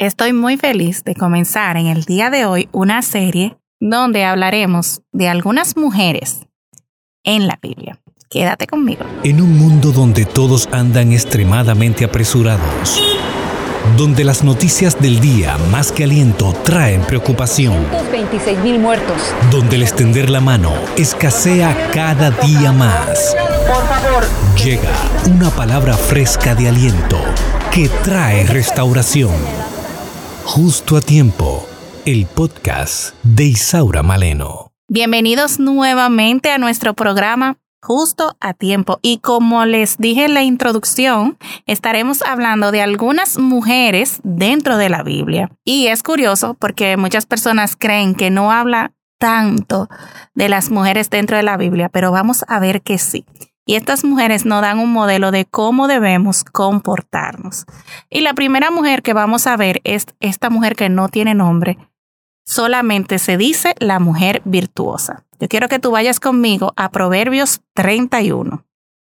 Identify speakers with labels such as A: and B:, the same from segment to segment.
A: Estoy muy feliz de comenzar en el día de hoy una serie donde hablaremos de algunas mujeres en la Biblia. Quédate conmigo.
B: En un mundo donde todos andan extremadamente apresurados, donde las noticias del día más que aliento traen preocupación,
C: 26 mil muertos,
B: donde el extender la mano escasea cada día más.
C: Por favor,
B: Llega una palabra fresca de aliento que trae restauración. Justo a tiempo, el podcast de Isaura Maleno.
A: Bienvenidos nuevamente a nuestro programa justo a tiempo. Y como les dije en la introducción, estaremos hablando de algunas mujeres dentro de la Biblia. Y es curioso porque muchas personas creen que no habla tanto de las mujeres dentro de la Biblia, pero vamos a ver que sí. Y estas mujeres nos dan un modelo de cómo debemos comportarnos. Y la primera mujer que vamos a ver es esta mujer que no tiene nombre. Solamente se dice la mujer virtuosa. Yo quiero que tú vayas conmigo a Proverbios 31.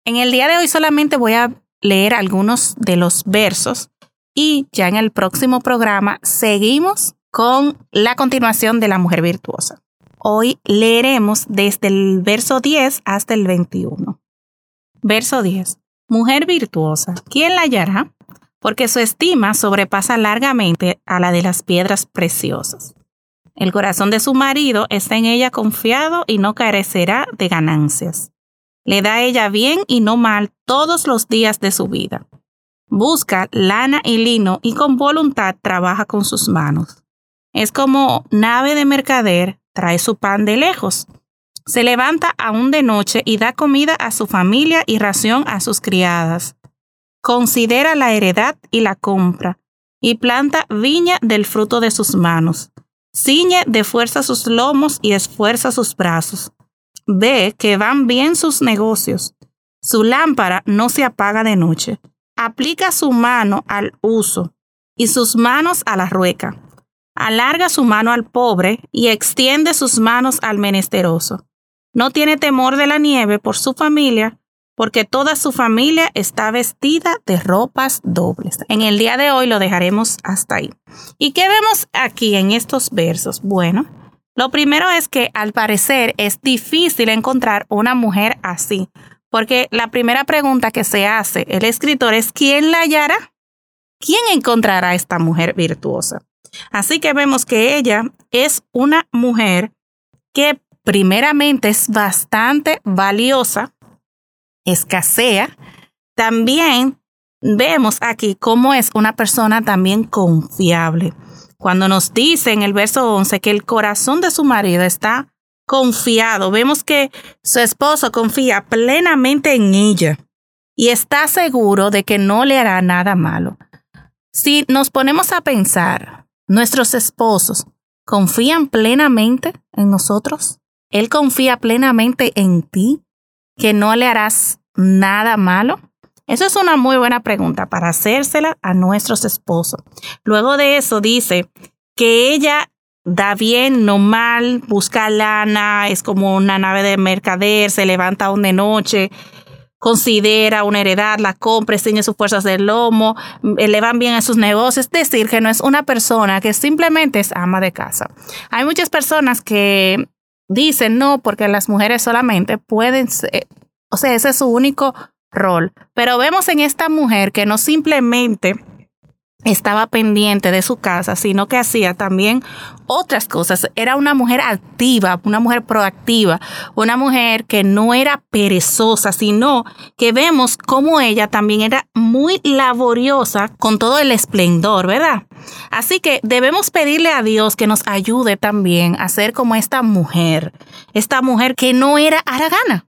A: En el día de hoy solamente voy a leer algunos de los versos y ya en el próximo programa seguimos con la continuación de la mujer virtuosa. Hoy leeremos desde el verso 10 hasta el 21. Verso 10. Mujer virtuosa, ¿quién la hallará? Porque su estima sobrepasa largamente a la de las piedras preciosas. El corazón de su marido está en ella confiado y no carecerá de ganancias. Le da ella bien y no mal todos los días de su vida. Busca lana y lino y con voluntad trabaja con sus manos. Es como nave de mercader, trae su pan de lejos se levanta aún de noche y da comida a su familia y ración a sus criadas. Considera la heredad y la compra, y planta viña del fruto de sus manos. Ciñe de fuerza sus lomos y esfuerza sus brazos. Ve que van bien sus negocios. Su lámpara no se apaga de noche. Aplica su mano al uso y sus manos a la rueca. Alarga su mano al pobre y extiende sus manos al menesteroso. No tiene temor de la nieve por su familia, porque toda su familia está vestida de ropas dobles. En el día de hoy lo dejaremos hasta ahí. ¿Y qué vemos aquí en estos versos? Bueno, lo primero es que al parecer es difícil encontrar una mujer así, porque la primera pregunta que se hace el escritor es ¿quién la hallará? ¿Quién encontrará a esta mujer virtuosa? Así que vemos que ella es una mujer que primeramente es bastante valiosa, escasea. También vemos aquí cómo es una persona también confiable. Cuando nos dice en el verso 11 que el corazón de su marido está confiado, vemos que su esposo confía plenamente en ella y está seguro de que no le hará nada malo. Si nos ponemos a pensar, nuestros esposos confían plenamente en nosotros. Él confía plenamente en ti, que no le harás nada malo. Eso es una muy buena pregunta para hacérsela a nuestros esposos. Luego de eso dice que ella da bien, no mal, busca lana, es como una nave de mercader, se levanta aún de noche, considera una heredad, la compra, enseña sus fuerzas del lomo, le van bien a sus negocios, es decir, que no es una persona que simplemente es ama de casa. Hay muchas personas que dicen no, porque las mujeres solamente pueden ser, o sea, ese es su único rol. Pero vemos en esta mujer que no simplemente estaba pendiente de su casa, sino que hacía también otras cosas. Era una mujer activa, una mujer proactiva, una mujer que no era perezosa, sino que vemos cómo ella también era muy laboriosa con todo el esplendor, ¿verdad? Así que debemos pedirle a Dios que nos ayude también a ser como esta mujer, esta mujer que no era aragana.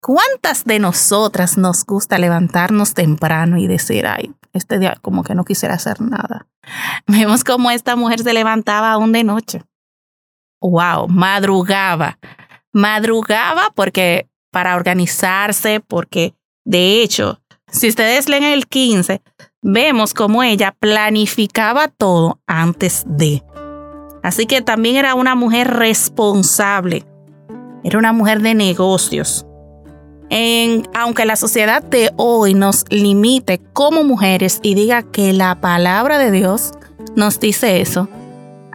A: ¿Cuántas de nosotras nos gusta levantarnos temprano y decir, ay, este día como que no quisiera hacer nada. Vemos cómo esta mujer se levantaba aún de noche. Wow, madrugaba. Madrugaba porque para organizarse, porque de hecho, si ustedes leen el 15, vemos cómo ella planificaba todo antes de. Así que también era una mujer responsable. Era una mujer de negocios aunque la sociedad de hoy nos limite como mujeres y diga que la palabra de Dios nos dice eso,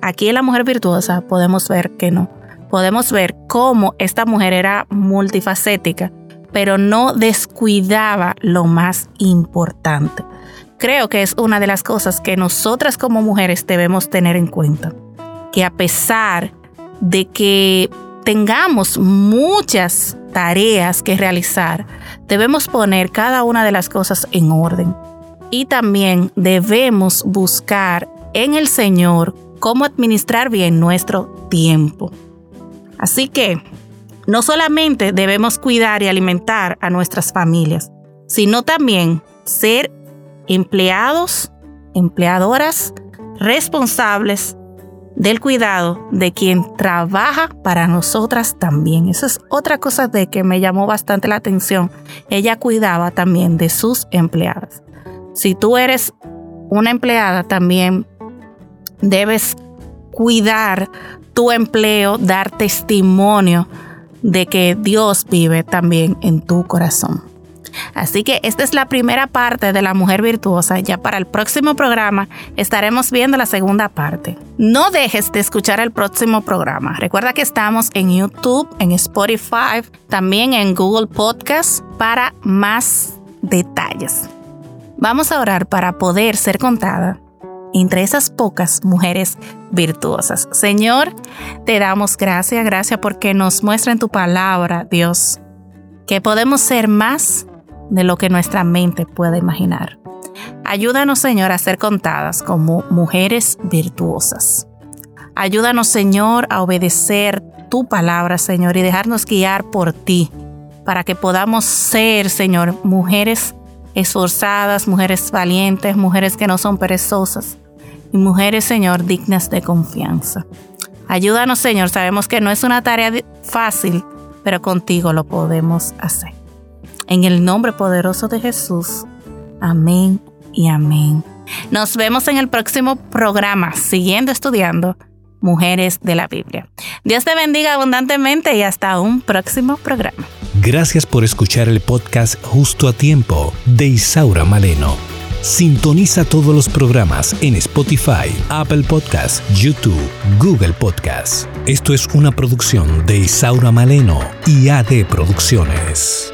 A: aquí en la mujer virtuosa podemos ver que no. Podemos ver cómo esta mujer era multifacética, pero no descuidaba lo más importante. Creo que es una de las cosas que nosotras como mujeres debemos tener en cuenta. Que a pesar de que tengamos muchas tareas que realizar, debemos poner cada una de las cosas en orden. Y también debemos buscar en el Señor cómo administrar bien nuestro tiempo. Así que no solamente debemos cuidar y alimentar a nuestras familias, sino también ser empleados, empleadoras responsables del cuidado de quien trabaja para nosotras también. Esa es otra cosa de que me llamó bastante la atención. Ella cuidaba también de sus empleadas. Si tú eres una empleada, también debes cuidar tu empleo, dar testimonio de que Dios vive también en tu corazón. Así que esta es la primera parte de la mujer virtuosa. Ya para el próximo programa estaremos viendo la segunda parte. No dejes de escuchar el próximo programa. Recuerda que estamos en YouTube, en Spotify, también en Google Podcast para más detalles. Vamos a orar para poder ser contada entre esas pocas mujeres virtuosas. Señor, te damos gracias, gracias porque nos muestra en tu palabra, Dios, que podemos ser más de lo que nuestra mente puede imaginar. Ayúdanos, Señor, a ser contadas como mujeres virtuosas. Ayúdanos, Señor, a obedecer tu palabra, Señor, y dejarnos guiar por ti, para que podamos ser, Señor, mujeres esforzadas, mujeres valientes, mujeres que no son perezosas, y mujeres, Señor, dignas de confianza. Ayúdanos, Señor. Sabemos que no es una tarea fácil, pero contigo lo podemos hacer. En el nombre poderoso de Jesús. Amén y amén. Nos vemos en el próximo programa, siguiendo estudiando Mujeres de la Biblia. Dios te bendiga abundantemente y hasta un próximo programa.
B: Gracias por escuchar el podcast Justo a Tiempo de Isaura Maleno. Sintoniza todos los programas en Spotify, Apple Podcasts, YouTube, Google Podcasts. Esto es una producción de Isaura Maleno y AD Producciones.